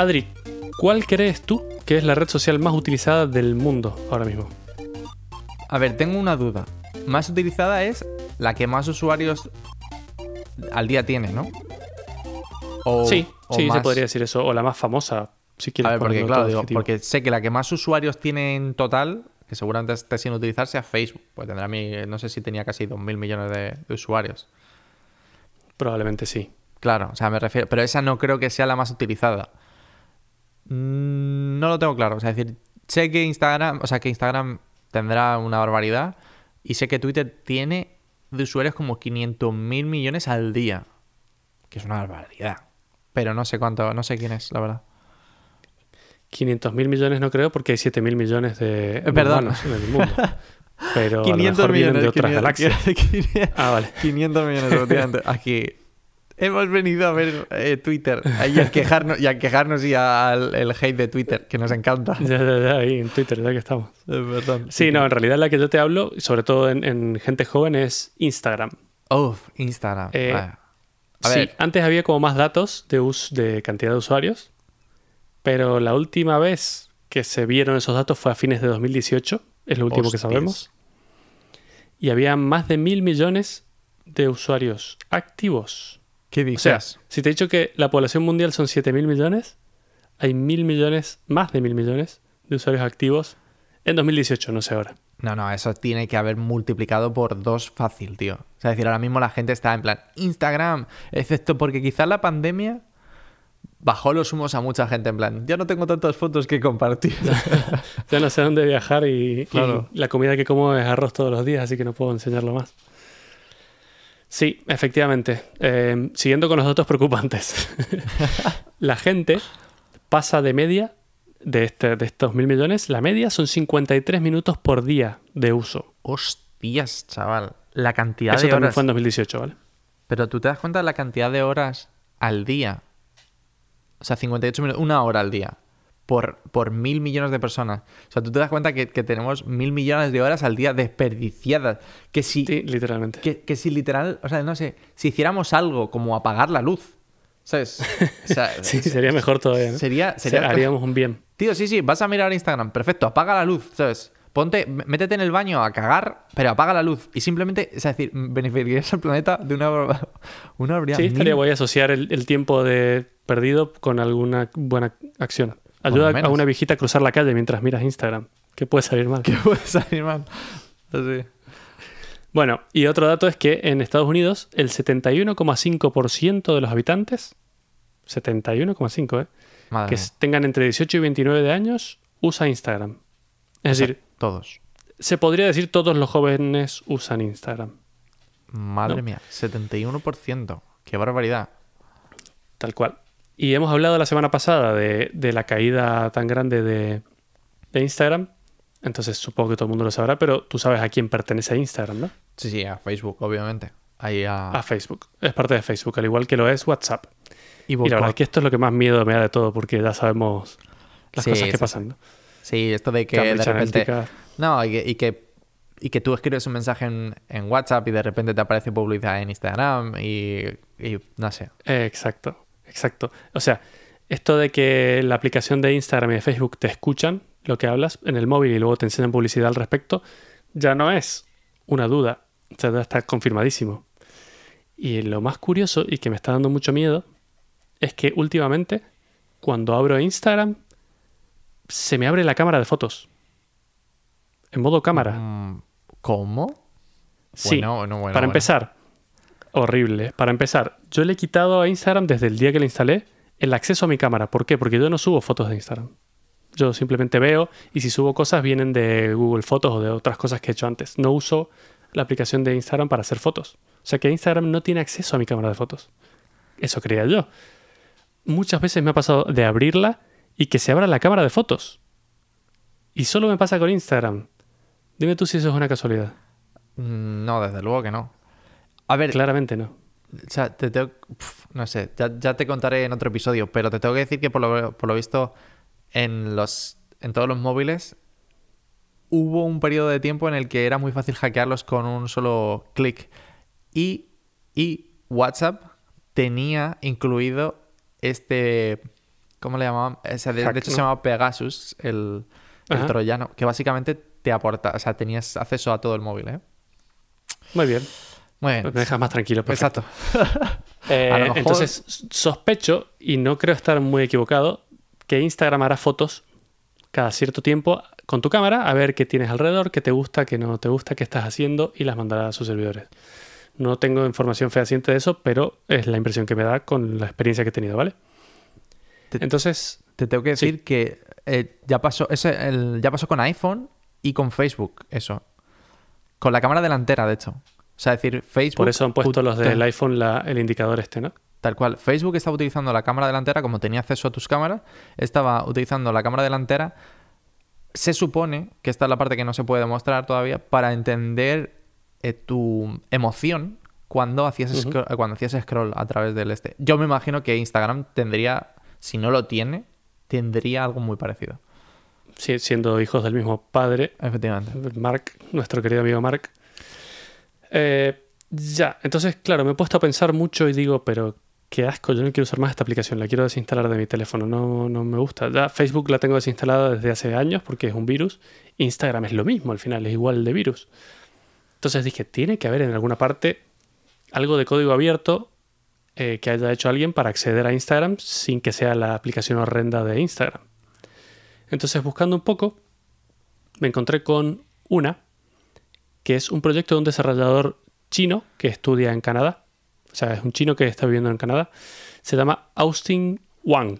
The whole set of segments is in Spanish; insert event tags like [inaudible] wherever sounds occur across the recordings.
Adri, ¿cuál crees tú que es la red social más utilizada del mundo ahora mismo? A ver, tengo una duda. Más utilizada es la que más usuarios al día tiene, ¿no? O- sí, o sí, se podría decir eso. O la más famosa, si quieres. A ver, porque claro, digo, porque sé que la que más usuarios tiene en total, que seguramente esté sin utilizar, sea Facebook. Pues tendrá mi, no sé si tenía casi 2.000 millones de, de usuarios. Probablemente sí. Claro, o sea, me refiero. Pero esa no creo que sea la más utilizada. Mm, No lo tengo claro. O sea, es decir, sé que Instagram, o sea, que Instagram tendrá una barbaridad. Y sé que Twitter tiene de usuarios como 500 mil millones al día. Que es una barbaridad. Pero no sé cuánto, no sé quién es, la verdad. 500 mil millones no creo porque hay 7 mil millones de, perdón. humanos en el mundo. [laughs] Pero 500 a lo mejor vienen de millones, otras 500, galaxias. [laughs] 500, Ah, vale. 500 millones, efectivamente. Aquí hemos venido a ver eh, Twitter y a quejarnos y a quejarnos y al el hate de Twitter, que nos encanta. Ya, ya, ya, ahí en Twitter, ya que estamos. Es verdad. Sí, no, en realidad la que yo te hablo, sobre todo en, en gente joven, es Instagram. Uf, Instagram. Eh. A sí, antes había como más datos de, us- de cantidad de usuarios, pero la última vez que se vieron esos datos fue a fines de 2018, es lo último hostias. que sabemos, y había más de mil millones de usuarios activos. ¿Qué O dices? sea, si te he dicho que la población mundial son 7 mil millones, hay mil millones, más de mil millones de usuarios activos en 2018, no sé ahora. no, no, eso tiene que haber multiplicado por dos fácil, tío. O sea, es decir, ahora mismo la gente está en plan Instagram, excepto porque quizás la pandemia bajó los humos a mucha gente en plan, yo no tengo tantas fotos que compartir. [laughs] Ya no sé dónde viajar y, la comida que como es arroz todos los días, así que no puedo enseñarlo más. Sí, efectivamente. Eh, siguiendo con los datos preocupantes. [laughs] la gente pasa de media de, este, de estos mil millones, la media son 53 minutos por día de uso. Hostias, chaval. La cantidad Eso de también horas. fue en 2018, ¿vale? Pero tú te das cuenta de la cantidad de horas al día. O sea, 58 minutos, una hora al día. Por, por mil millones de personas. O sea, tú te das cuenta que, que tenemos mil millones de horas al día desperdiciadas. Que si, Sí, literalmente. que, que si literal, o sea, no sé, si hiciéramos algo como apagar la luz, ¿sabes? O sea, [laughs] Sí, sería mejor todavía, ¿no? Sería, Se- sería haríamos un bien. Tío, sí, sí, vas a mirar Instagram, perfecto, apaga la luz, ¿sabes? Ponte, métete en el baño a cagar, pero apaga la luz. Y simplemente, es decir, beneficiarías al planeta de una, una. Sí, estaría Mil- guay asociar el, el tiempo de perdido con alguna buena acción. Ayuda a una viejita a cruzar la calle mientras miras Instagram. ¿Qué puede salir mal? que puede salir mal. Así. Bueno, y otro dato es que en Estados Unidos el 71,5% de los habitantes, 71,5, ¿eh? Madre que mía. tengan entre 18 y 29 de años, usa Instagram. Es O sea, decir, todos. se podría decir todos los jóvenes usan Instagram, Madre No. mía, 71%. Qué barbaridad. tal cual. Y hemos hablado la semana pasada de, de la caída tan grande de, de Instagram. Entonces supongo que todo el mundo lo sabrá, pero tú sabes a quién pertenece a Instagram, ¿no? Sí, sí, a Facebook, obviamente. Ahí a... A Facebook. Es parte de Facebook, al igual que lo es WhatsApp. y Y la verdad es que esto es lo que más miedo me da de todo, porque ya sabemos las Sí, cosas que sí. pasan. ¿no? Sí, esto de que Cambridge de repente... Analytica. No, y que, y que, y que tú escribes un mensaje en, en WhatsApp y de repente te aparece publicidad en Instagram y, y no sé. Exacto, exacto. O sea, esto de que la aplicación de Instagram y de Facebook te escuchan lo que hablas en el móvil y luego te enseñan publicidad al respecto, ya no es una duda. O sea, ya está confirmadísimo. Y lo más curioso y que me está dando mucho miedo es que últimamente, cuando abro Instagram, se me abre la cámara de fotos. En modo cámara. Mm, ¿Cómo? Sí, Bueno, bueno, bueno, para empezar, horrible. Para empezar, yo le he quitado a Instagram desde el día que le instalé el acceso a mi cámara. ¿Por qué? Porque yo no subo fotos de Instagram. Yo simplemente veo y si subo cosas vienen de Google Fotos o de otras cosas que he hecho antes. No uso la aplicación de Instagram para hacer fotos. O sea que Instagram no tiene acceso a mi cámara de fotos. Eso creía yo. Muchas veces me ha pasado de abrirla y que se abra la cámara de fotos. Y solo me pasa con Instagram. Dime tú si eso es una casualidad. Mm, No, desde luego que no. A ver, Claramente no. o sea, te tengo... pf, no sé, ya, ya te contaré en otro episodio, pero te tengo que decir que por lo, por lo visto en, los, en todos los móviles hubo un periodo de tiempo en el que era muy fácil hackearlos con un solo clic. Y, y WhatsApp tenía incluido este, ¿Cómo le llamaban? O sea, de, hecho ¿no? se llamaba Pegasus, el, el troyano, que básicamente te aporta, o sea, tenías acceso a todo el móvil, ¿eh? Muy bien. Bien. Me dejas más tranquilo. perfecto. Exacto. [laughs] Eh, mejor- Entonces, sospecho, y no creo estar muy equivocado, que Instagram hará fotos cada cierto tiempo con tu cámara a ver qué tienes alrededor, qué te gusta, qué no te gusta, qué estás haciendo y las mandará a sus servidores. No tengo información fehaciente de eso, pero es la impresión que me da con la experiencia que he tenido, ¿vale? Te- Entonces, Te tengo que Sí. decir que eh, ya pasó ese, el- ya pasó con iPhone y con Facebook, eso. Con la cámara delantera, de hecho. O sea, es decir, Facebook. por eso han puesto los del iPhone la- el indicador este, ¿no? Tal cual. Facebook estaba utilizando la cámara delantera, como tenía acceso a tus cámaras, estaba utilizando la cámara delantera. Se supone que esta es la parte que no se puede demostrar todavía para entender eh, tu emoción cuando hacías, scro- cuando hacías scroll a través del este. Yo me imagino que Instagram tendría, si no lo tiene, tendría algo muy parecido. Sí, siendo hijos del mismo padre, Efectivamente. Mark, nuestro querido amigo Mark. Eh, ya, entonces, claro, me he puesto a pensar mucho y digo, pero qué asco, yo no quiero usar más esta aplicación, la quiero desinstalar de mi teléfono, no, no me gusta. Ya Facebook la tengo desinstalada desde hace años porque es un virus. Instagram es lo mismo, al final es igual de virus. Entonces dije, tiene que haber en alguna parte algo de código abierto eh, que haya hecho alguien para acceder a Instagram sin que sea la aplicación horrenda de Instagram. Entonces, buscando un poco, me encontré con una que es un proyecto de un desarrollador chino que estudia en Canadá. O sea, es un chino que está viviendo en Canadá. Se llama Austin Wang.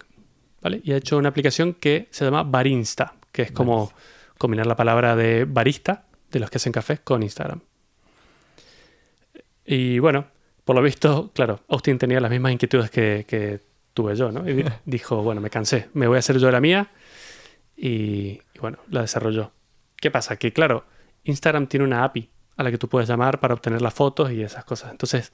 ¿Vale? Y ha hecho una aplicación que se llama Barinsta, que es como combinar la palabra de barista, de los que hacen cafés, con Instagram. Y bueno, por lo visto, claro, Austin tenía las mismas inquietudes que, que tuve yo, ¿no? Y di- [laughs] dijo, bueno, me cansé, me voy a hacer yo la mía y, y bueno, la desarrolló. ¿Qué pasa? Que claro, Instagram tiene una API a la que tú puedes llamar para obtener las fotos y esas cosas. Entonces,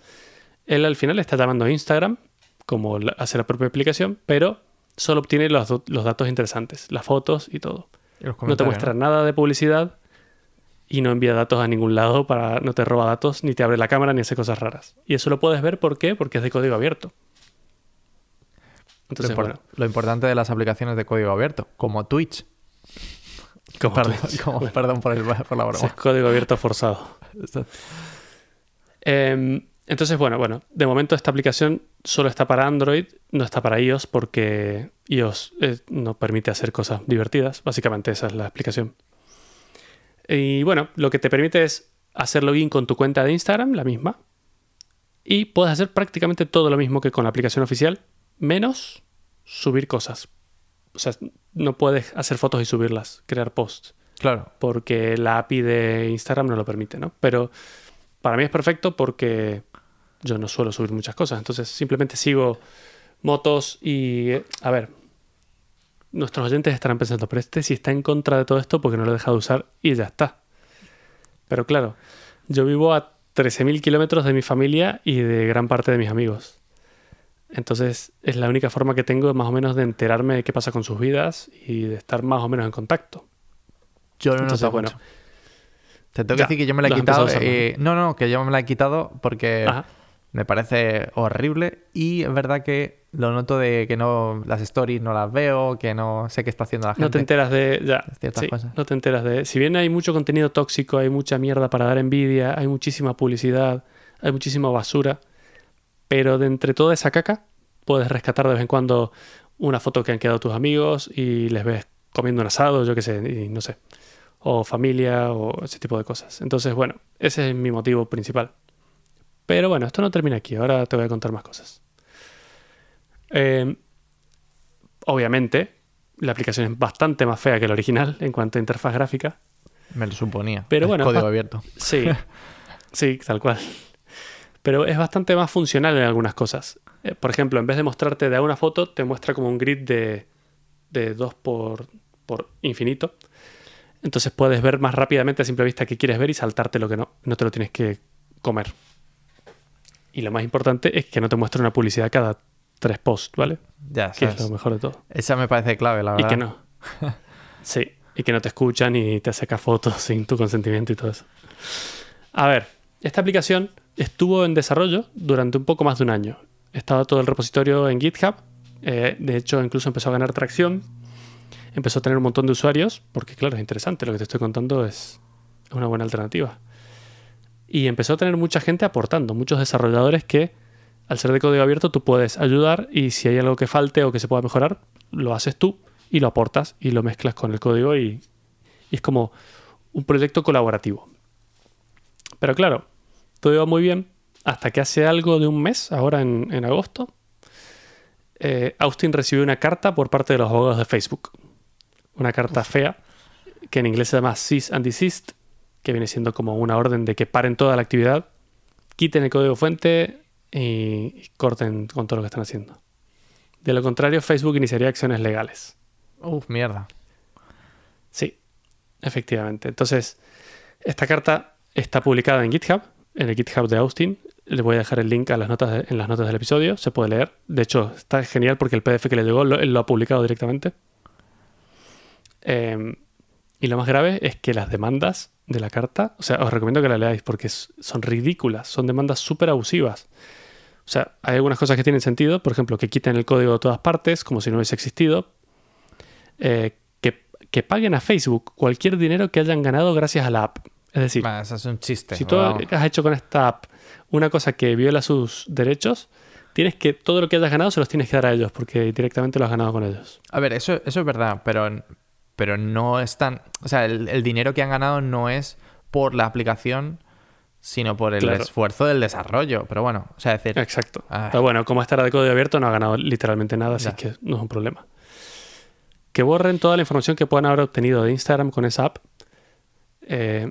él al final está llamando a Instagram como hace la propia aplicación, pero solo obtiene los, datos interesantes, las fotos y todo. Y No te muestra nada de publicidad y no envía datos a ningún lado para no te roba datos ni te abre la cámara ni hace cosas raras. Y eso lo puedes ver ¿por qué? Porque es de código abierto. Lo, Entonces, bueno, lo importante de las aplicaciones de código abierto, como Twitch. [laughs] como Perdón, Twitch. como- perdón por, el- por la Ese es código abierto forzado. Em, entonces, bueno, bueno, de momento esta aplicación solo está para Android, no está para iOS porque iOS eh, no permite hacer cosas divertidas. Básicamente esa es la explicación. Y bueno, lo que te permite es hacer login con tu cuenta de Instagram, la misma, y puedes hacer prácticamente todo lo mismo que con la aplicación oficial, menos subir cosas. O sea, no puedes hacer fotos y subirlas, crear posts Claro. porque la API de Instagram no lo permite, ¿no? Pero para mí es perfecto porque yo no suelo subir muchas cosas, entonces simplemente sigo motos y, a ver, nuestros oyentes estarán pensando, pero este si está en contra de todo esto porque no lo deja de usar y ya está. Pero claro, yo vivo a 13.000 kilómetros de mi familia y de gran parte de mis amigos. Entonces es la única forma que tengo más o menos de enterarme de qué pasa con sus vidas y de estar más o menos en contacto. Yo no Entonces, bueno, mucho. Te tengo que decir que yo me la he quitado. eh, no, no, que yo me la he quitado porque Ajá. me parece horrible y es verdad que lo noto de que no las stories no las veo, que no sé qué está haciendo la gente. No te enteras de. Ya, Ciertas sí, cosas. no te enteras de. Si bien hay mucho contenido tóxico, hay mucha mierda para dar envidia, hay muchísima publicidad, hay muchísima basura, pero de entre toda esa caca puedes rescatar de vez en cuando una foto que han quedado tus amigos y les ves comiendo un asado, yo qué sé, y no sé. O familia o ese tipo de cosas. Entonces, bueno, ese es mi motivo principal. Pero bueno, esto no termina aquí. Ahora te voy a contar más cosas. Eh, obviamente, la aplicación es bastante más fea que la original en cuanto a interfaz gráfica. Me lo suponía. Pero bueno, código va- abierto. Sí, [laughs] sí, tal cual. Pero es bastante más funcional en algunas cosas. Eh, por ejemplo, en vez de mostrarte de una foto, te muestra como un grid de, de 2 por, por infinito. Entonces puedes ver más rápidamente a simple vista qué quieres ver y saltarte lo que no. No te lo tienes que comer. Y lo más importante es que no te muestre una publicidad cada tres posts, ¿vale? Ya, Que es lo mejor de todo. Esa me parece clave, la Y verdad. que no. [laughs] Sí, y que no te escuchan y te saca fotos [laughs] sin tu consentimiento y todo eso. A ver, esta aplicación estuvo en desarrollo durante un poco más de un año. Estaba todo el repositorio en GitHub Eh, de hecho, incluso empezó a ganar tracción. Empezó a tener un montón de usuarios, porque claro, es interesante, lo que te estoy contando es una buena alternativa. Y empezó a tener mucha gente aportando, muchos desarrolladores que al ser de código abierto tú puedes ayudar y si hay algo que falte o que se pueda mejorar, lo haces tú y lo aportas y lo mezclas con el código y, y es como un proyecto colaborativo. Pero claro, todo iba muy bien hasta que hace algo de un mes, ahora en, en agosto, eh, Austin recibió una carta por parte de los abogados de Facebook. Una carta fea que en inglés se llama cease and desist, que viene siendo como una orden de que paren toda la actividad, quiten el código fuente y, y corten con todo lo que están haciendo. De lo contrario, Facebook iniciaría acciones legales. Uf, mierda. Sí, efectivamente. Entonces, esta carta está publicada en GitHub, en el GitHub de Austin. Le voy a dejar el link a las notas en las notas del episodio. Se puede leer. De hecho, está genial porque el PDF que le llegó lo, ha publicado directamente. Eh, y lo más grave es que las demandas de la carta, o sea, os recomiendo que la leáis porque son ridículas, son demandas súper abusivas. O sea, hay algunas cosas que tienen sentido, por ejemplo, que quiten el código de todas partes, como si no hubiese existido, eh, que, que paguen a Facebook cualquier dinero que hayan ganado gracias a la app. Es decir, eso es un chiste. si tú has hecho con esta app una cosa que viola sus derechos, tienes que todo lo que hayas ganado se los tienes que dar a ellos porque directamente lo has ganado con ellos. A ver, eso, eso es verdad, pero, pero no es tan... O sea, el, el dinero que han ganado no es por la aplicación, sino por el Claro. esfuerzo del desarrollo. Pero bueno, o sea, es decir... Exacto. Ay. Pero bueno, como esta era de código abierto, no ha ganado literalmente nada, así Ya. que no es un problema. Que borren toda la información que puedan haber obtenido de Instagram con esa app. Eh,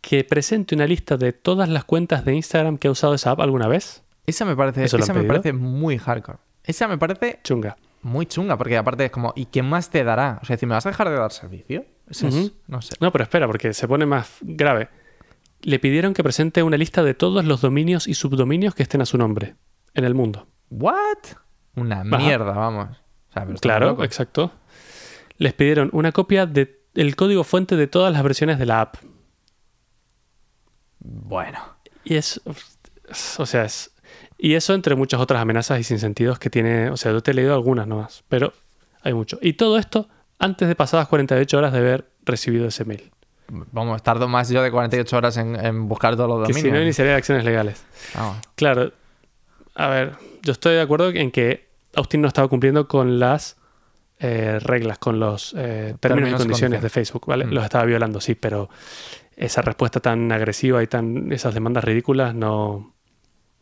que presente una lista de todas las cuentas de Instagram que ha usado esa app alguna vez. Esa me parece, ¿Eso lo han esa me parece muy hardcore. Esa me parece Chunga. muy chunga, porque aparte es como, ¿y qué más te dará? O sea, ¿me vas a dejar de dar servicio? Eso es- no sé. No, pero espera, porque se pone más grave. Le pidieron que presente una lista de todos los dominios y subdominios que estén a su nombre en el mundo. ¿What? Una mierda, vamos. O sea, Claro, exacto. Les pidieron una copia del código fuente de todas las versiones de la app. Bueno. Y es. O sea, es. Y eso entre muchas otras amenazas y sinsentidos que tiene. O sea, yo te he leído algunas nomás, pero hay mucho. Y todo esto antes de pasadas 48 horas de haber recibido ese mail. Vamos, tardo más yo de 48 horas en, en buscar todos los Que dominios. si no iniciaría acciones legales. Vamos. Claro. A ver, yo estoy de acuerdo en que Austin no estaba cumpliendo con las eh, reglas, con los eh, términos, Términos y y condiciones condiciones. de Facebook, ¿vale? Mm. Los estaba violando, sí, pero esa respuesta tan agresiva y tan esas demandas ridículas no,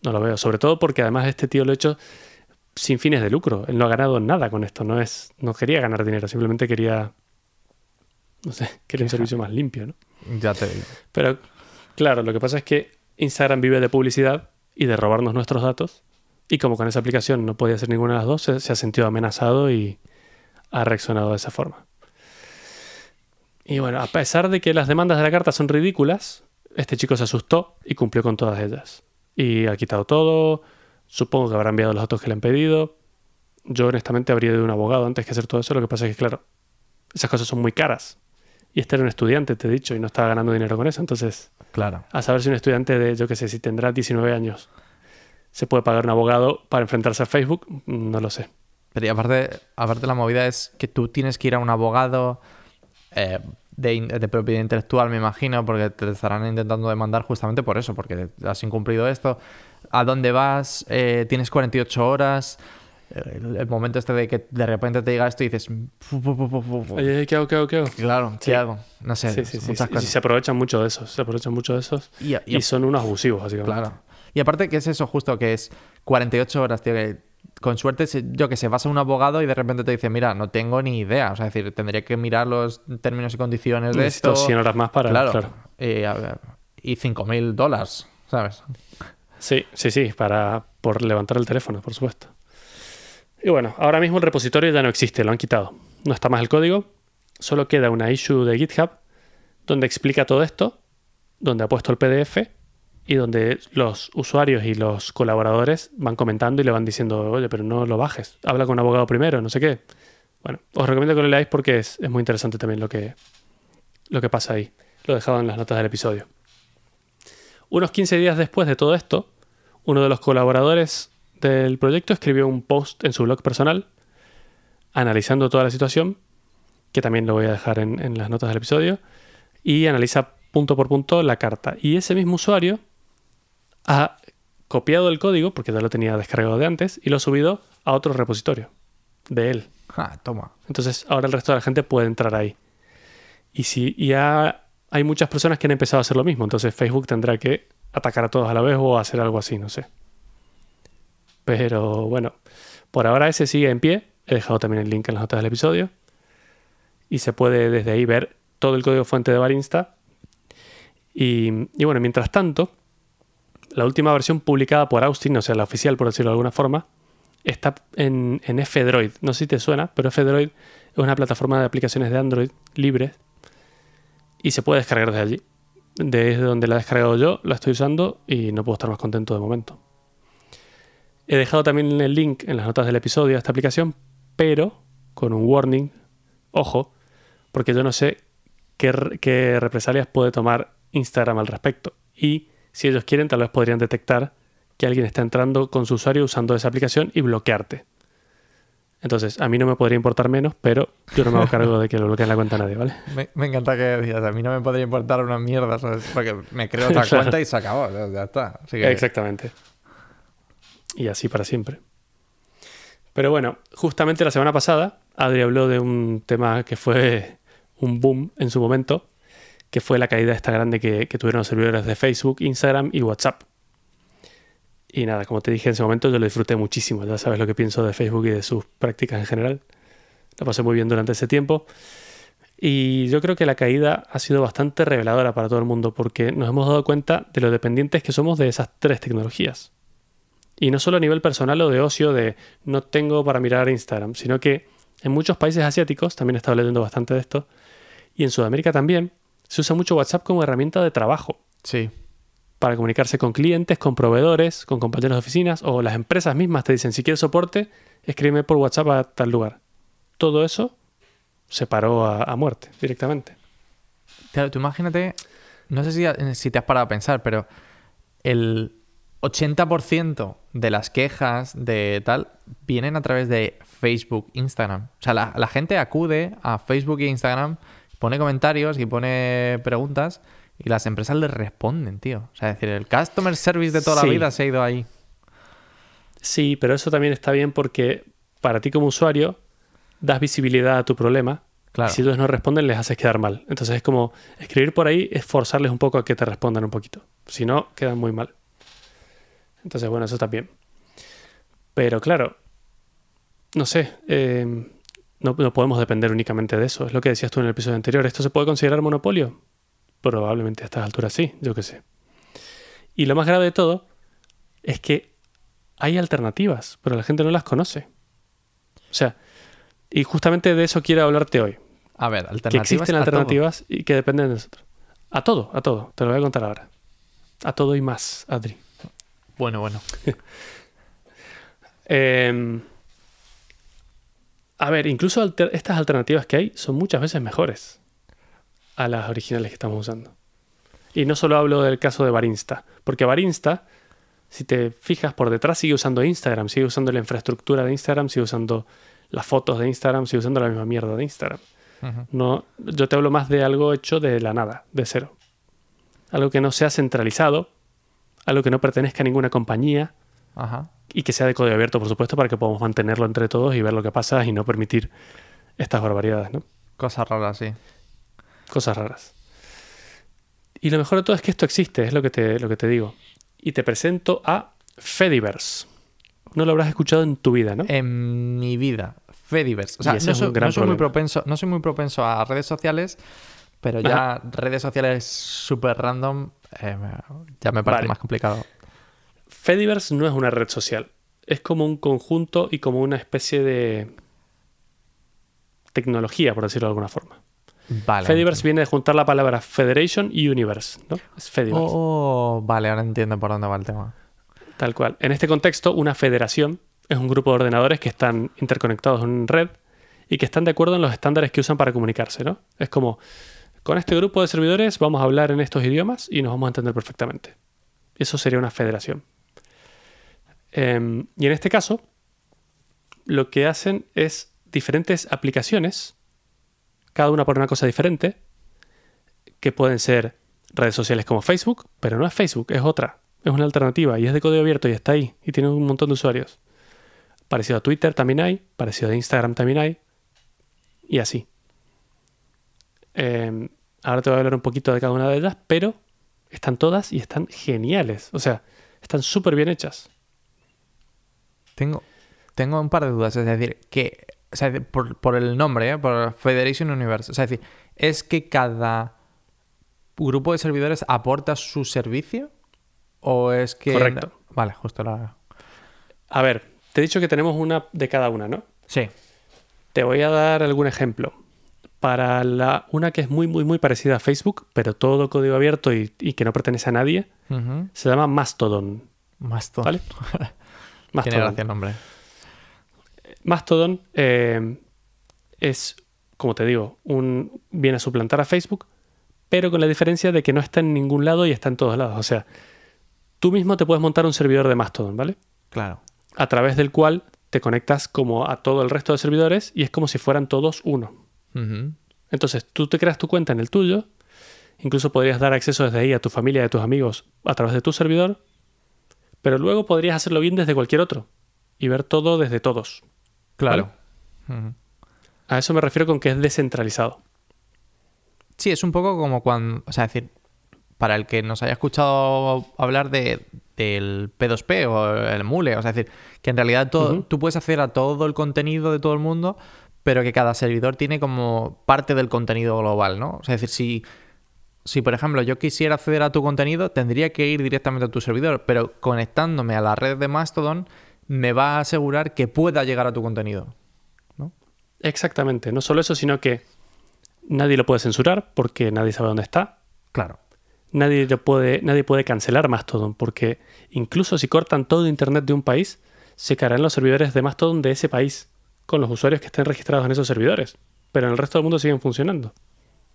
no lo veo. Sobre todo porque además este tío lo ha hecho sin fines de lucro. Él no ha ganado nada con esto. No es, no quería ganar dinero, simplemente quería, no sé, [laughs] quería un servicio más limpio, ¿no? Ya te digo. Pero claro, lo que pasa es que Instagram vive de publicidad y de robarnos nuestros datos. Y como con esa aplicación no podía hacer ninguna de las dos, se, se ha sentido amenazado y ha reaccionado de esa forma. Y bueno, a pesar de que las demandas de la carta son ridículas, este chico se asustó y cumplió con todas ellas. Y ha quitado todo, supongo que habrá enviado los datos que le han pedido. Yo honestamente habría ido a un abogado antes que hacer todo eso, lo que pasa es que claro, esas cosas son muy caras. Y este era un estudiante, te he dicho, y no estaba ganando dinero con eso, entonces Claro. a saber si un estudiante de, yo qué sé, si tendrá 19 años, se puede pagar un abogado para enfrentarse a Facebook, no lo sé. Pero y aparte, aparte la movida es que tú tienes que ir a un abogado eh, de, propiedad intelectual, me imagino, porque te estarán intentando demandar justamente por eso, porque has incumplido esto. ¿A dónde vas? Eh, tienes 48 horas. El, el momento este de que de repente te llega esto y dices... "Fu, fu, fu, fu, fu, fu". Oye, ¿qué hago, qué hago, qué hago? Claro, ¿qué Sí. hago? No sé, Sí, muchas cosas. se aprovechan mucho de esos, se aprovechan mucho de esos Y, y- y son unos abusivos, básicamente. Claro. Y aparte, ¿qué es eso justo? Que es 48 horas, tío. Que con suerte, yo que sé, vas a un abogado y de repente te dice, mira, no tengo ni idea. O sea, es decir, tendría que mirar los términos y condiciones de Necesito esto. 100 horas más para... claro. claro. Y, ver, y 5.000 dólares, ¿sabes? Sí, sí, sí, para por levantar el teléfono, por supuesto. Y bueno, ahora mismo el repositorio ya no existe, lo han quitado. No está más el código, solo queda una issue de GitHub donde explica todo esto, donde ha puesto el PDF y donde los usuarios y los colaboradores van comentando y le van diciendo, oye, pero no lo bajes, habla con un abogado primero, no sé qué. Bueno, os recomiendo que lo leáis porque es, es muy interesante también lo que, lo que pasa ahí. Lo he dejado en las notas del episodio. Unos 15 días después de todo esto, uno de los colaboradores del proyecto escribió un post en su blog personal analizando toda la situación, que también lo voy a dejar en, en las notas del episodio, y analiza punto por punto la carta. Y ese mismo usuario ha copiado el código, porque ya lo tenía descargado de antes, y lo ha subido a otro repositorio de él. Ah, toma. Entonces ahora el resto de la gente puede entrar ahí. Y si ya hay muchas personas que han empezado a hacer lo mismo, entonces Facebook tendrá que atacar a todos a la vez o hacer algo así, no sé. Pero bueno, por ahora ese sigue en pie. He dejado también el link en las notas del episodio. Y se puede desde ahí ver todo el código fuente de Barinsta. Y, y bueno, mientras tanto, la última versión publicada por Austin, o sea, la oficial por decirlo de alguna forma, está en, en F-Droid. No sé si te suena, pero F-Droid es una plataforma de aplicaciones de Android libre y se puede descargar desde allí. Desde donde la he descargado yo, la estoy usando y no puedo estar más contento de momento. He dejado también el link en las notas del episodio a esta aplicación, pero con un warning, ojo, porque yo no sé qué, qué represalias puede tomar Instagram al respecto. Y si ellos quieren, tal vez podrían detectar que alguien está entrando con su usuario usando esa aplicación y bloquearte. Entonces, a mí no me podría importar menos, pero yo no me hago cargo de que lo bloqueen la cuenta a nadie, ¿vale? [laughs] Me, me encanta que decías, a mí no me podría importar una mierda, ¿sabes? Porque me creo otra Claro. cuenta y se acabó, ya ya está. Así que- Exactamente. Y así para siempre. Pero bueno, justamente la semana pasada, Adri habló de un tema que fue un boom en su momento, que fue la caída esta grande que, tuvieron los servidores de Facebook, Instagram y WhatsApp. Y nada, como te dije en ese momento, yo lo disfruté muchísimo. Ya sabes lo que pienso de Facebook y de sus prácticas en general. La pasé muy bien durante ese tiempo. Y yo creo que la caída ha sido bastante reveladora para todo el mundo porque nos hemos dado cuenta de lo dependientes que somos de esas tres tecnologías. Y no solo a nivel personal o de ocio de no tengo para mirar Instagram, sino que en muchos países asiáticos, también he estado leyendo bastante de esto, y en Sudamérica también, se usa mucho WhatsApp como herramienta de trabajo Sí. para comunicarse con clientes, con proveedores, con compañeros de oficinas o las empresas mismas te dicen si quieres soporte, escríbeme por WhatsApp a tal lugar. Todo eso se paró a, a muerte directamente. Claro, tú imagínate, no sé si, si te has parado a pensar, pero el 80% de las quejas de tal vienen a través de Facebook, Instagram. O sea, la, la gente acude a Facebook e Instagram, pone comentarios y pone preguntas y las empresas les responden, tío. O sea, es decir, el customer service de toda Sí. la vida se ha ido ahí. Sí, pero eso también está bien porque para ti como usuario das visibilidad a tu problema. Claro. Y si ellos no responden, les haces quedar mal. Entonces es como escribir por ahí es forzarles un poco a que te respondan un poquito. Si no, quedan muy mal. Entonces, bueno, eso también. Pero claro, no sé, eh, no, no podemos depender únicamente de eso. Es lo que decías tú en el episodio anterior. ¿Esto se puede considerar monopolio? Probablemente a estas alturas sí, yo qué sé. Y lo más grave de todo es que hay alternativas, pero la gente no las conoce. O sea, y justamente de eso quiero hablarte hoy. A ver, Que alternativas. existen a todo. alternativas y que dependen de nosotros. A todo, a todo. Te lo voy a contar ahora. A todo y más, Adri. Bueno, bueno. [laughs] Eh, a ver, incluso alter- estas alternativas que hay son muchas veces mejores a las originales que estamos usando. Y no solo hablo del caso de Barinsta, porque Barinsta, si te fijas por detrás, sigue usando Instagram, sigue usando la infraestructura de Instagram, sigue usando las fotos de Instagram, sigue usando la misma mierda de Instagram. No, yo te hablo más de algo hecho de la nada, de cero. Algo que no sea centralizado, algo que no pertenezca a ninguna compañía, Ajá. Y que sea de código abierto, por supuesto, para que podamos mantenerlo entre todos y ver lo que pasa y no permitir estas barbaridades, ¿no? Cosas raras, sí. Cosas raras. Y lo mejor de todo es que esto existe, es lo que te, lo que te digo. Y te presento a Fediverse. No lo habrás escuchado en tu vida, ¿no? En mi vida, Fediverse. O sea, no es soy, un gran no soy muy propenso, no soy muy propenso a redes sociales, pero ya redes sociales súper random eh, ya me parece Vale. más complicado. Fediverse no es una red social. Es como un conjunto y como una especie de tecnología, por decirlo de alguna forma. Vale. Fediverse viene de juntar la palabra Federation y Universe, ¿no? Es Fediverse. Oh, vale, ahora entiendo por dónde va el tema. Tal cual. En este contexto, una federación es un grupo de ordenadores que están interconectados en red y que están de acuerdo en los estándares que usan para comunicarse, ¿no? Es como, con este grupo de servidores vamos a hablar en estos idiomas y nos vamos a entender perfectamente. Eso sería una federación. Em, y en este caso, lo que hacen es diferentes aplicaciones, cada una por una cosa diferente, que pueden ser redes sociales como Facebook, pero no es Facebook, es otra, es una alternativa y es de código abierto y está ahí y tiene un montón de usuarios. Parecido a Twitter también hay, parecido a Instagram también hay, y así. Em, ahora te voy a hablar un poquito de cada una de ellas, pero están todas y están geniales. O sea, están súper bien hechas. Tengo, tengo un par de dudas. Es decir, que o sea, por, por, el nombre, ¿eh? por Federation Universe. O sea, es decir, ¿es que cada grupo de servidores aporta su servicio? ¿O es que.? Correcto. Vale, justo la. A ver, te he dicho que tenemos una de cada una, ¿no? Sí. Te voy a dar algún ejemplo. Para la, una que es muy, muy, muy parecida a Facebook, pero todo código abierto y, y que no pertenece a nadie, se llama Mastodon. Mastodon. ¿Vale? [laughs] Tiene Mastodon. gracia el nombre. Mastodon eh, es, como te digo, un, viene a suplantar a Facebook, pero con la diferencia de que no está en ningún lado y está en todos lados. O sea, tú mismo te puedes montar un servidor de Mastodon, ¿vale? Claro. A través del cual te conectas como a todo el resto de servidores y es como si fueran todos uno. Entonces, tú te creas tu cuenta en el tuyo, incluso podrías dar acceso desde ahí a tu familia y a tus amigos a través de tu servidor, pero luego podrías hacerlo bien desde cualquier otro y ver todo desde todos. Claro. A eso me refiero con que es descentralizado. Sí, es un poco como cuando. O sea, es decir, para el que nos haya escuchado hablar de, del P2P o el Mule, o sea, es decir, que en realidad todo, tú puedes acceder a todo el contenido de todo el mundo, pero que cada servidor tiene como parte del contenido global, ¿no? O sea, es decir, si, si por ejemplo yo quisiera acceder a tu contenido, tendría que ir directamente a tu servidor, pero conectándome a la red de Mastodon me va a asegurar que pueda llegar a tu contenido. Exactamente. No solo eso, sino que nadie lo puede censurar porque nadie sabe dónde está. Claro. Nadie, lo puede, nadie puede cancelar Mastodon porque incluso si cortan todo Internet de un país, se caerán los servidores de Mastodon de ese país con los usuarios que estén registrados en esos servidores. Pero en el resto del mundo siguen funcionando.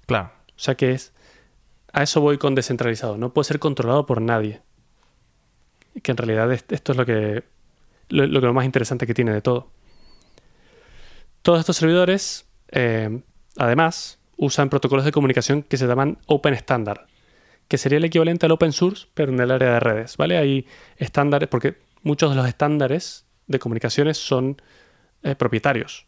Claro. O sea que es. A eso voy con descentralizado. No puede ser controlado por nadie. Que en realidad es- esto es lo que. Lo, que lo más interesante que tiene de todo. Todos estos servidores, eh, además, usan protocolos de comunicación que se llaman Open Standard, que sería el equivalente al Open Source, pero en el área de redes, ¿vale? Hay estándares, porque muchos de los estándares de comunicaciones son eh, propietarios.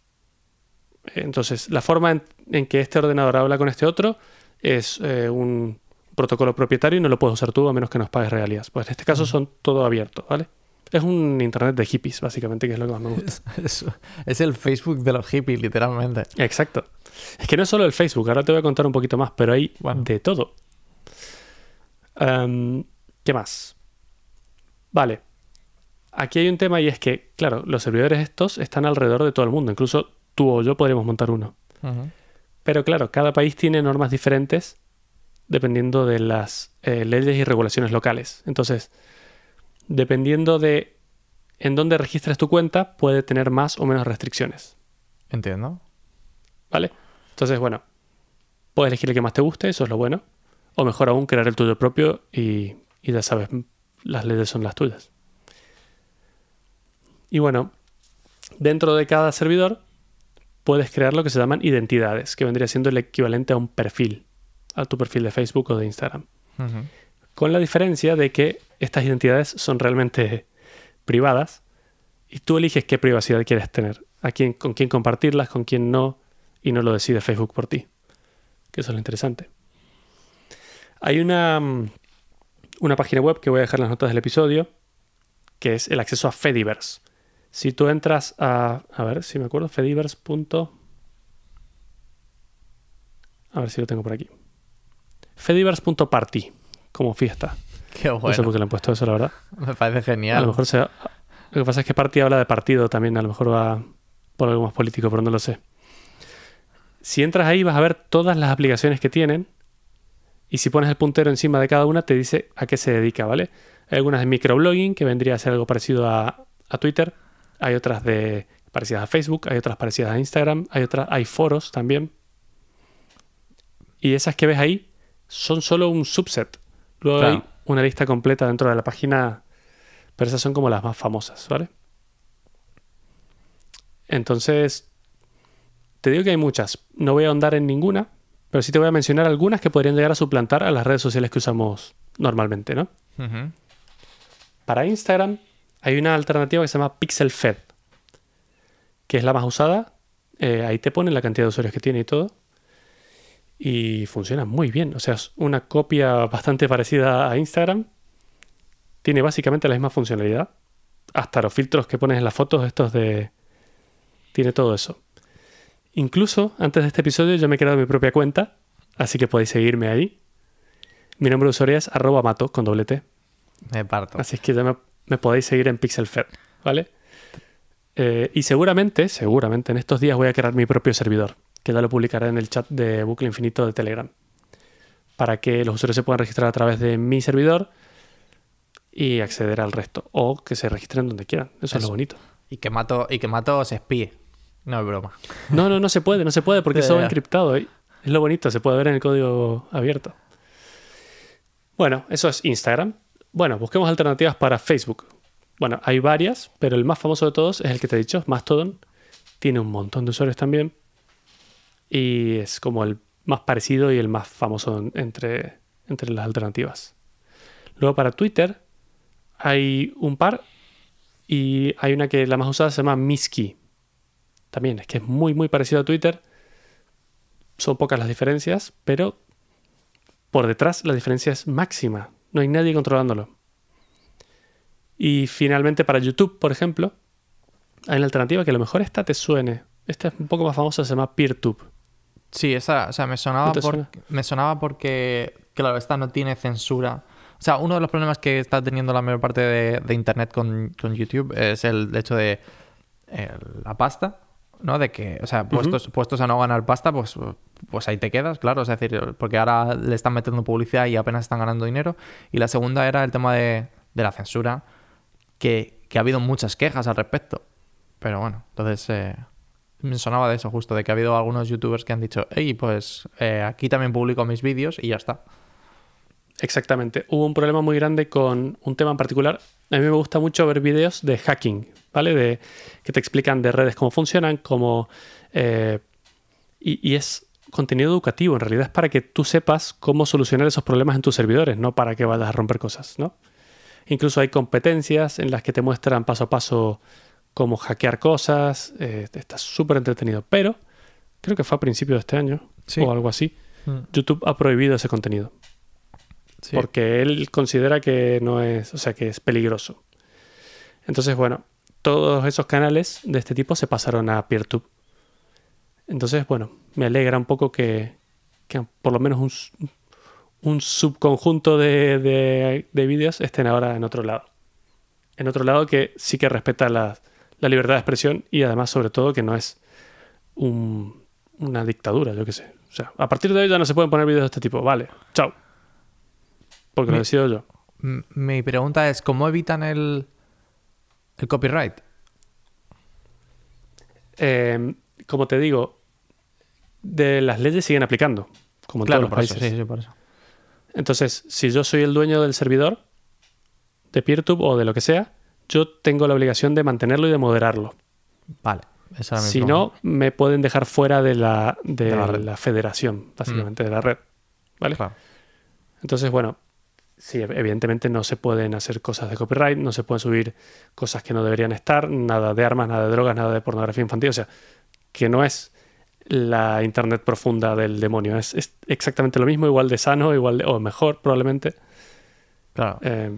Entonces, la forma en que este ordenador habla con este otro es eh, un protocolo propietario y no lo puedes usar tú a menos que nos pagues regalías. Pues en este caso son todo abierto, ¿vale? Es un internet de hippies, básicamente, que es lo que más me gusta. [laughs] Es, es el Facebook de los hippies, literalmente. Exacto. Es que no es solo el Facebook, ahora te voy a contar un poquito más, pero hay Bueno. de todo. Am, ¿Qué más? Vale. Aquí hay un tema y es que, claro, los servidores estos están alrededor de todo el mundo. Incluso tú o yo podríamos montar uno. Pero claro, cada país tiene normas diferentes dependiendo de las eh, leyes y regulaciones locales. Entonces, dependiendo de en dónde registres tu cuenta, puede tener más o menos restricciones. Entiendo. ¿Vale? Entonces, bueno, puedes elegir el que más te guste, eso es lo bueno. O mejor aún, crear el tuyo propio y, y ya sabes, las leyes son las tuyas. Y bueno, dentro de cada servidor puedes crear lo que se llaman identidades, que vendría siendo el equivalente a un perfil, a tu perfil de Facebook o de Instagram. Con la diferencia de que estas identidades son realmente privadas y tú eliges qué privacidad quieres tener, a quién, con quién compartirlas, con quién no, y no lo decide Facebook por ti. Que eso es lo interesante. Hay una, mm, una página web que voy a dejar en las notas del episodio, que es el acceso a Fediverse. Si tú entras a, a ver si me acuerdo, Fediverse. A ver si lo tengo por aquí. Fediverse.party, como fiesta. [laughs] Qué No sé bueno. por qué le han puesto eso, la verdad. Me parece A genial. lo mejor sea. Lo que pasa es que Party habla de partido también, a lo mejor va por algo más político, pero no lo sé. Si entras ahí vas a ver todas las aplicaciones que tienen y si pones el puntero encima de cada una te dice a qué se dedica, ¿vale? Hay algunas de microblogging que vendría a ser algo parecido a, a Twitter, hay otras de parecidas a Facebook, hay otras parecidas a Instagram, hay otras, hay foros también. Y esas que ves ahí son solo un subset. Luego Claro. hay una lista completa dentro de la página Pero esas son como las más famosas, ¿vale? Entonces, te digo que hay muchas. No voy a ahondar en ninguna, pero sí te voy a mencionar algunas que podrían llegar a suplantar a las redes sociales que usamos normalmente, ¿no? Para Instagram hay una alternativa que se llama Pixel Fed, que es la más usada. Eh, ahí te ponen la cantidad de usuarios que tiene y todo. Y funciona muy bien. O sea, es una copia bastante parecida a Instagram. Tiene básicamente la misma funcionalidad. Hasta los filtros que pones en las fotos, estos de... Tiene todo eso. Incluso antes de este episodio yo me he creado mi propia cuenta, así que podéis seguirme ahí. Mi nombre de usuario es arroba mato con doble T. Me parto. Así es que ya me, me podéis seguir en PixelFed, ¿vale? Eh, y seguramente, seguramente en estos días voy a crear mi propio servidor, que ya lo publicaré en el chat de Bucle Infinito de Telegram, para que los usuarios se puedan registrar a través de mi servidor y acceder al resto, o que se registren donde quieran. Eso, es Eso. lo bonito. Y que mato, y que mato se espíe. No es broma. No, no, no se puede, no se puede porque [laughs] Ya, es todo ya. encriptado. ¿eh? Es lo bonito, se puede ver en el código abierto. Bueno, eso es Instagram. Bueno, busquemos alternativas para Facebook. Bueno, hay varias, pero el más famoso de todos es el que te he dicho, Mastodon. Tiene un montón de usuarios también. Y es como el más parecido y el más famoso en- entre, entre las alternativas. Luego para Twitter hay un par y hay una que la más usada se llama Miski. También es que es muy muy parecido a Twitter. Son pocas las diferencias, pero por detrás la diferencia es máxima. No hay nadie controlándolo. Y finalmente para YouTube, por ejemplo, hay una alternativa que a lo mejor esta te suene. Esta es un poco más famosa, se llama PeerTube. Sí, esa, o sea, me sonaba, ¿No te por- suena? me sonaba porque, claro, esta no tiene censura. O sea, uno de los problemas que está teniendo la mayor parte de, de Internet con, con YouTube es el hecho de eh, la pasta, ¿no? De que, o sea, puestos, puestos a no ganar pasta, pues, pues ahí te quedas, claro. Es decir, porque ahora le están metiendo publicidad y apenas están ganando dinero. Y la segunda era el tema de, de la censura, que, que ha habido muchas quejas al respecto. Pero bueno, entonces eh, me sonaba de eso justo, de que ha habido algunos youtubers que han dicho, hey, pues eh, aquí también publico mis vídeos y ya está. Exactamente. Hubo un problema muy grande con un tema en particular. A mí me gusta mucho ver vídeos de hacking, ¿vale? De, que te explican de redes cómo funcionan, cómo... eh, y, y es contenido educativo, en realidad es para que tú sepas cómo solucionar esos problemas en tus servidores, no para que vayas a romper cosas, ¿no? Incluso hay competencias en las que te muestran paso a paso cómo hackear cosas. eh, está súper entretenido. Pero creo que fue a principios de este año Sí. o algo así. YouTube ha prohibido ese contenido Sí. porque él considera que no es, o sea, que es peligroso. Entonces, bueno, todos esos canales de este tipo se pasaron a PeerTube. Entonces, bueno, me alegra un poco que, que por lo menos un, subconjunto de, de- de vídeos estén ahora en otro lado. En otro lado que sí que respeta la, la libertad de expresión y además, sobre todo, que no es un- una dictadura, yo qué sé. O sea, a partir de hoy ya no se pueden poner vídeos de este tipo. Vale, chao. Porque lo Mi- decido yo. Mi pregunta es, ¿cómo evitan el, el copyright? Eh, como te digo, de las leyes siguen aplicando, como en todos los eso, países. sí, sí, por eso. Entonces, si yo soy el dueño del servidor de PeerTube o de lo que sea, yo tengo la obligación de mantenerlo y de moderarlo. Vale, esa era mi Si no, me pueden dejar fuera de la, de De la federación, básicamente, de la red. ¿Vale? Claro. Entonces, bueno, sí, evidentemente no se pueden hacer cosas de copyright, no se pueden subir cosas que no deberían estar, nada de armas, nada de drogas, nada de pornografía infantil, o sea, que no es la internet profunda del demonio, es, es exactamente lo mismo, igual de sano, igual de, o mejor probablemente. Claro. Eh,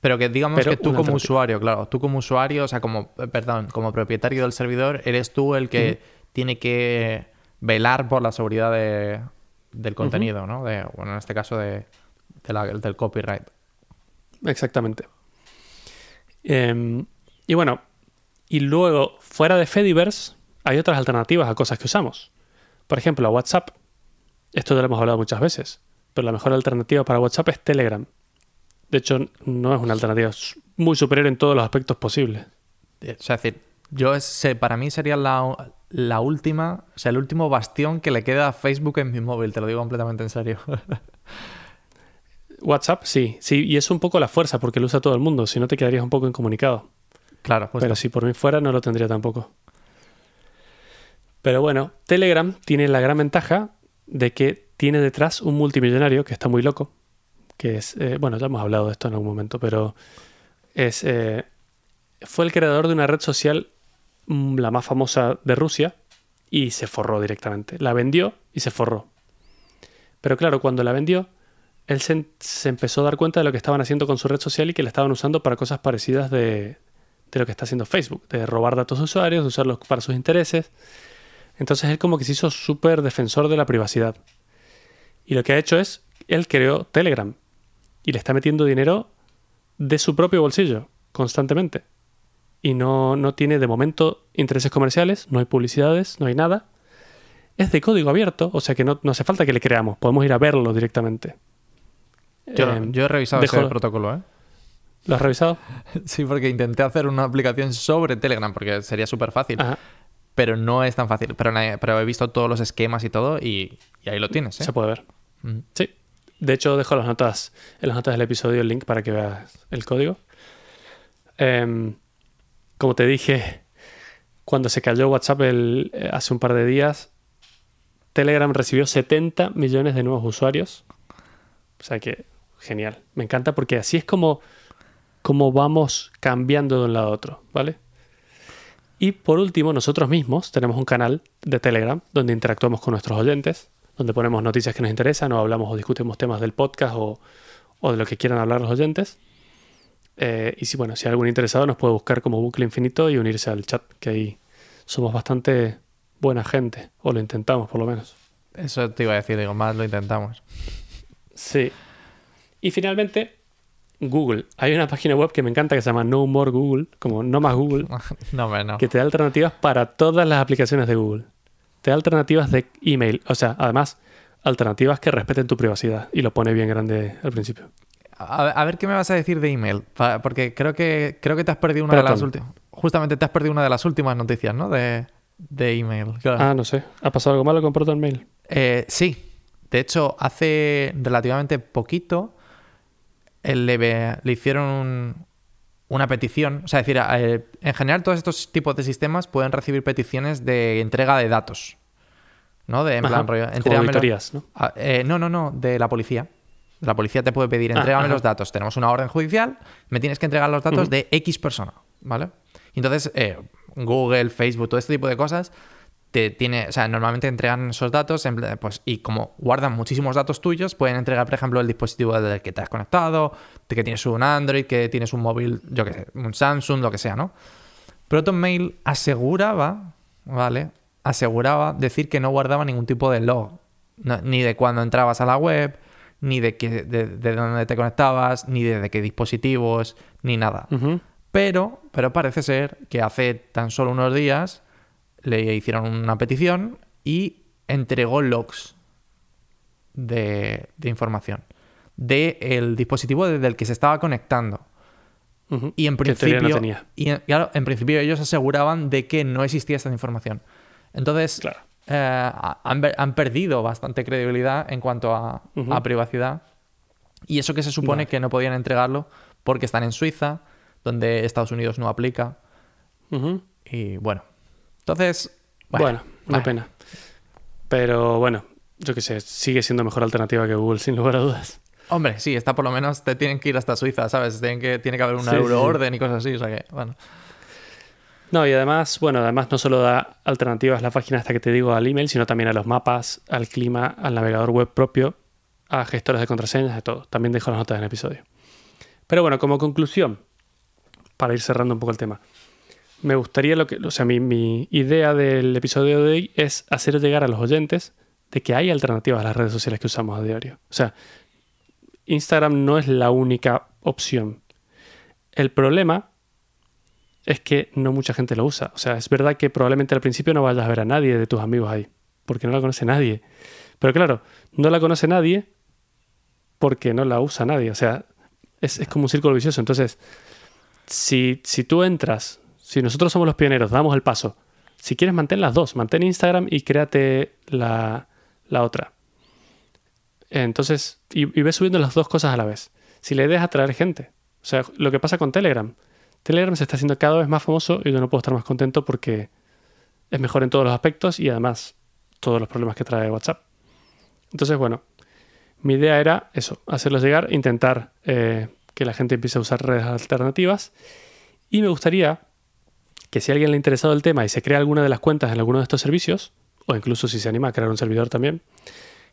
Pero que digamos Pero que tú como usuario, claro, tú como usuario, o sea, como, eh, perdón, como propietario del servidor, eres tú el que tiene que velar por la seguridad de- del contenido, ¿no? De, bueno, en este caso de, de la- del copyright. Exactamente. Eh, y bueno, y luego, fuera de Fediverse, hay otras alternativas a cosas que usamos. Por ejemplo, a WhatsApp. Esto ya lo hemos hablado muchas veces, pero la mejor alternativa para WhatsApp es Telegram. De hecho, no es una alternativa muy superior en todos los aspectos posibles. O sea, es decir, yo ese, para mí sería la, la última, o sea, el último bastión que le queda a Facebook en mi móvil, te lo digo completamente en serio. [laughs] WhatsApp, sí, sí, y es un poco la fuerza porque lo usa todo el mundo, si no te quedarías un poco incomunicado. Claro, justo. Pero si por mí fuera no lo tendría tampoco. Pero bueno, Telegram tiene la gran ventaja de que tiene detrás un multimillonario que está muy loco, que es, eh, bueno, ya hemos hablado de esto en algún momento, pero es, eh, fue el creador de una red social, mm, la más famosa de Rusia, y se forró directamente. La vendió y se forró. Pero claro, cuando la vendió, él se, empezó a dar cuenta de lo que estaban haciendo con su red social y que la estaban usando para cosas parecidas de, de lo que está haciendo Facebook, de robar datos de usuarios, de usarlos para sus intereses. Entonces él como que se hizo súper defensor de la privacidad. Y lo que ha hecho es, él creó Telegram y le está metiendo dinero de su propio bolsillo constantemente. Y no, no tiene de momento intereses comerciales, no hay publicidades, no hay nada. Es de código abierto, o sea que no, no hace falta que le creamos, podemos ir a verlo directamente. Yo, Eh, yo he revisado dejo- ese protocolo, ¿eh? ¿Lo has revisado? [laughs] Sí, porque intenté hacer una aplicación sobre Telegram, porque sería súper fácil. Ajá, Pero no es tan fácil. Pero, he visto todos los esquemas y todo y, y ahí lo tienes, ¿eh? se puede ver. Mm. Sí. De hecho, dejo las notas, en las notas del episodio el link para que veas el código. Em, como te dije, cuando se cayó WhatsApp el- eh, hace un par de días, Telegram recibió 70 millones de nuevos usuarios. O sea que, genial. Me encanta porque así es como, como vamos cambiando de un lado a otro, ¿vale? Y por último, nosotros mismos tenemos un canal de Telegram donde interactuamos con nuestros oyentes, donde ponemos noticias que nos interesan o hablamos o discutimos temas del podcast o, o de lo que quieran hablar los oyentes. Eh, y si, bueno, si hay algún interesado nos puede buscar como bucle infinito y unirse al chat, que ahí somos bastante buena gente, o lo intentamos por lo menos. Eso te iba a decir, digo, más lo intentamos. Sí. Y finalmente, Google. Hay una página web que me encanta que se llama No More Google, como no más Google, [laughs] no, que te da alternativas para todas las aplicaciones de Google. Te da alternativas de email, o sea, además, alternativas que respeten tu privacidad. Y lo pone bien grande al principio. A, a ver qué me vas a decir de email. Porque creo que, creo que te has perdido una de las últimas. Justamente te has perdido una de las últimas noticias, ¿no? De, de email. Claro. Ah, no sé. ¿Ha pasado algo malo con Proton Mail? Eh, sí. De hecho, hace relativamente poquito le, hicieron un- una petición. O sea, es decir, eh, en general todos estos tipos de sistemas pueden recibir peticiones de entrega de datos. ¿No? De, en Ajá, plan, rollo, auditorías, ¿no? Eh, no, no, no, de la policía. La policía te puede pedir, Ah, entrégame los datos. Tenemos una orden judicial, me tienes que entregar los datos de X persona, ¿vale? Y entonces, eh, Google, Facebook, todo este tipo de cosas, te tiene, o sea, normalmente entregan esos datos, en pues, y como guardan muchísimos datos tuyos, pueden entregar, por ejemplo, el dispositivo del que te has conectado, de que tienes un Android, que tienes un móvil, yo qué sé, un Samsung, lo que sea, ¿no? ProtonMail aseguraba, ¿vale? Aseguraba decir que no guardaba ningún tipo de log. No- ni de cuando entrabas a la web, ni de, que, de, de dónde te conectabas, ni de, de qué dispositivos, ni nada. Pero, pero parece ser que hace tan solo unos días le hicieron una petición y entregó logs de, de información del dispositivo desde el que se estaba conectando. Y en principio, no tenía. y en- claro, en principio ellos aseguraban de que no existía esta información. Entonces, Claro. eh, ha- han, perdido bastante credibilidad en cuanto a, privacidad. Y eso que se supone que no podían entregarlo porque están en Suiza, donde Estados Unidos no aplica. Y bueno, entonces, Bueno, bueno, una bueno. pena. Pero bueno, yo qué sé, sigue siendo mejor alternativa que Google, sin lugar a dudas. Hombre, sí, está por lo menos, te tienen que ir hasta Suiza, ¿sabes? Tienen que, tiene que haber una Sí, sí, sí. euroorden y cosas así, o sea que, bueno. No, y además, bueno, además no solo da alternativas la página hasta que te digo al email, sino también a los mapas, al clima, al navegador web propio, a gestores de contraseñas, de todo. También dejo las notas en el episodio. Pero bueno, como conclusión, para ir cerrando un poco el tema, me gustaría lo que, o sea, mi, mi idea del episodio de hoy es hacer llegar a los oyentes de que hay alternativas a las redes sociales que usamos a diario. O sea, Instagram no es la única opción. El problema es que no mucha gente lo usa. O sea, es verdad que probablemente al principio no vayas a ver a nadie de tus amigos ahí, porque no la conoce nadie. Pero claro, no la conoce nadie porque no la usa nadie. O sea, es, es como un círculo vicioso. Entonces, si, si tú entras, si nosotros somos los pioneros, damos el paso, si quieres mantén las dos, mantén Instagram y créate la, la otra. Entonces, y, ves subiendo las dos cosas a la vez. Si la idea es atraer gente, o sea, lo que pasa con Telegram. Telegram se está haciendo cada vez más famoso y yo no puedo estar más contento porque es mejor en todos los aspectos y además todos los problemas que trae WhatsApp. Entonces, bueno, mi idea era eso, hacerlos llegar, intentar eh, que la gente empiece a usar redes alternativas y me gustaría que si alguien le ha interesado el tema y se crea alguna de las cuentas en alguno de estos servicios, o incluso si se anima a crear un servidor también,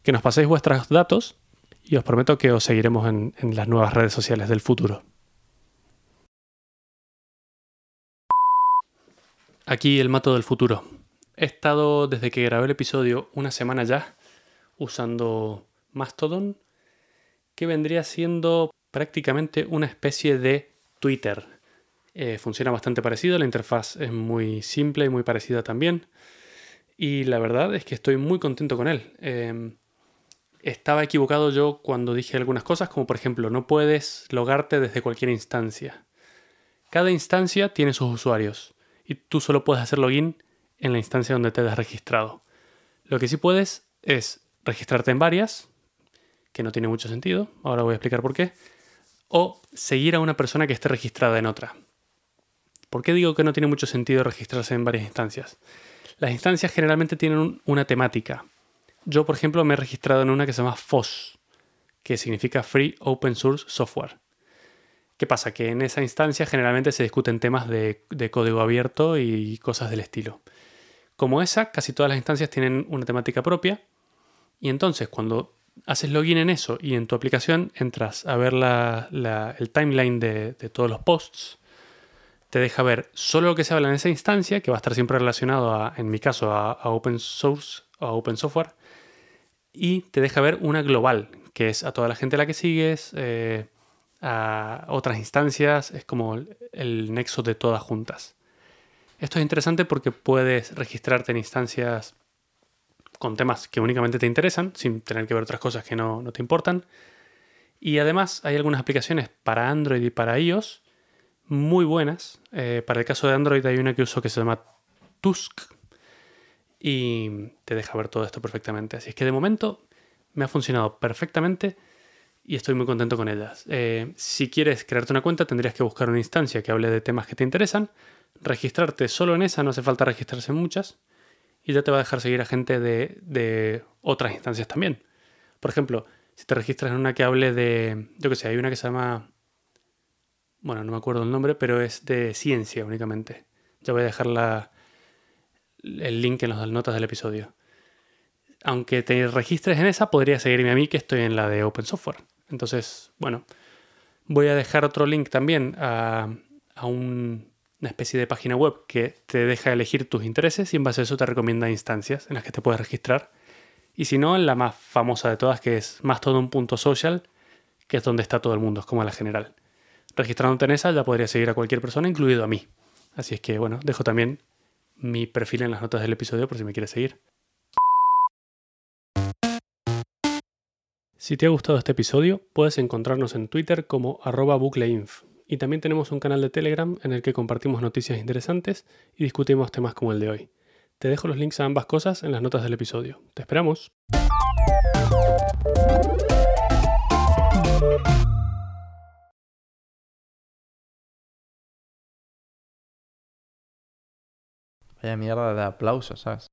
que nos paséis vuestros datos y os prometo que os seguiremos en, en las nuevas redes sociales del futuro. Aquí el mato del futuro. He estado desde que grabé el episodio una semana ya usando Mastodon, que vendría siendo prácticamente una especie de Twitter. Eh, funciona bastante parecido, la interfaz es muy simple y muy parecida también. Y la verdad es que estoy muy contento con él. Eh, estaba equivocado yo cuando dije algunas cosas, como por ejemplo, no puedes logarte desde cualquier instancia. Cada instancia tiene sus usuarios y tú solo puedes hacer login en la instancia donde te has registrado. Lo que sí puedes es registrarte en varias, que no tiene mucho sentido, ahora voy a explicar por qué, o seguir a una persona que esté registrada en otra. ¿Por qué digo que no tiene mucho sentido registrarse en varias instancias? Las instancias generalmente tienen una temática. Yo, por ejemplo, me he registrado en una que se llama FOSS, que significa Free Open Source Software. ¿Qué pasa? Que en esa instancia generalmente se discuten temas de, código abierto y cosas del estilo. Como esa, casi todas las instancias tienen una temática propia. Y entonces, cuando haces login en eso y en tu aplicación entras a ver el timeline de, todos los posts, te deja ver solo lo que se habla en esa instancia, que va a estar siempre relacionado, a, en mi caso, a, open source o a open software, y te deja ver una global, que es a toda la gente a la que sigues, eh, a otras instancias, es como el nexo de todas juntas. Esto es interesante porque puedes registrarte en instancias con temas que únicamente te interesan, sin tener que ver otras cosas que no, no te importan. Y además hay algunas aplicaciones para Android y para iOS muy buenas. Eh, para el caso de Android hay una que uso que se llama Tusk y te deja ver todo esto perfectamente. Así es que de momento me ha funcionado perfectamente y estoy muy contento con ellas. Eh, si quieres crearte una cuenta tendrías que buscar una instancia que hable de temas que te interesan, registrarte solo en esa, no hace falta registrarse en muchas y ya te va a dejar seguir a gente de, de otras instancias también. Por ejemplo, si te registras en una que hable de, yo que sé, hay una que se llama, bueno, no me acuerdo el nombre, pero es de ciencia únicamente. Ya voy a dejar el link en las notas del episodio. Aunque te registres en esa, podrías seguirme a mí que estoy en la de Open Software. Entonces, bueno, voy a dejar otro link también a, a un, una especie de página web que te deja elegir tus intereses y en base a eso te recomienda instancias en las que te puedes registrar. Y si no, en la más famosa de todas, que es mastodon.social, que es donde está todo el mundo, es como la general. Registrándote en esa ya podrías seguir a cualquier persona, incluido a mí. Así es que, bueno, dejo también mi perfil en las notas del episodio por si me quieres seguir. Si te ha gustado este episodio, puedes encontrarnos en Twitter como arroba bucleinf. Y también tenemos un canal de Telegram en el que compartimos noticias interesantes y discutimos temas como el de hoy. Te dejo los links a ambas cosas en las notas del episodio. ¡Te esperamos! Vaya mierda de aplausos, ¿sabes?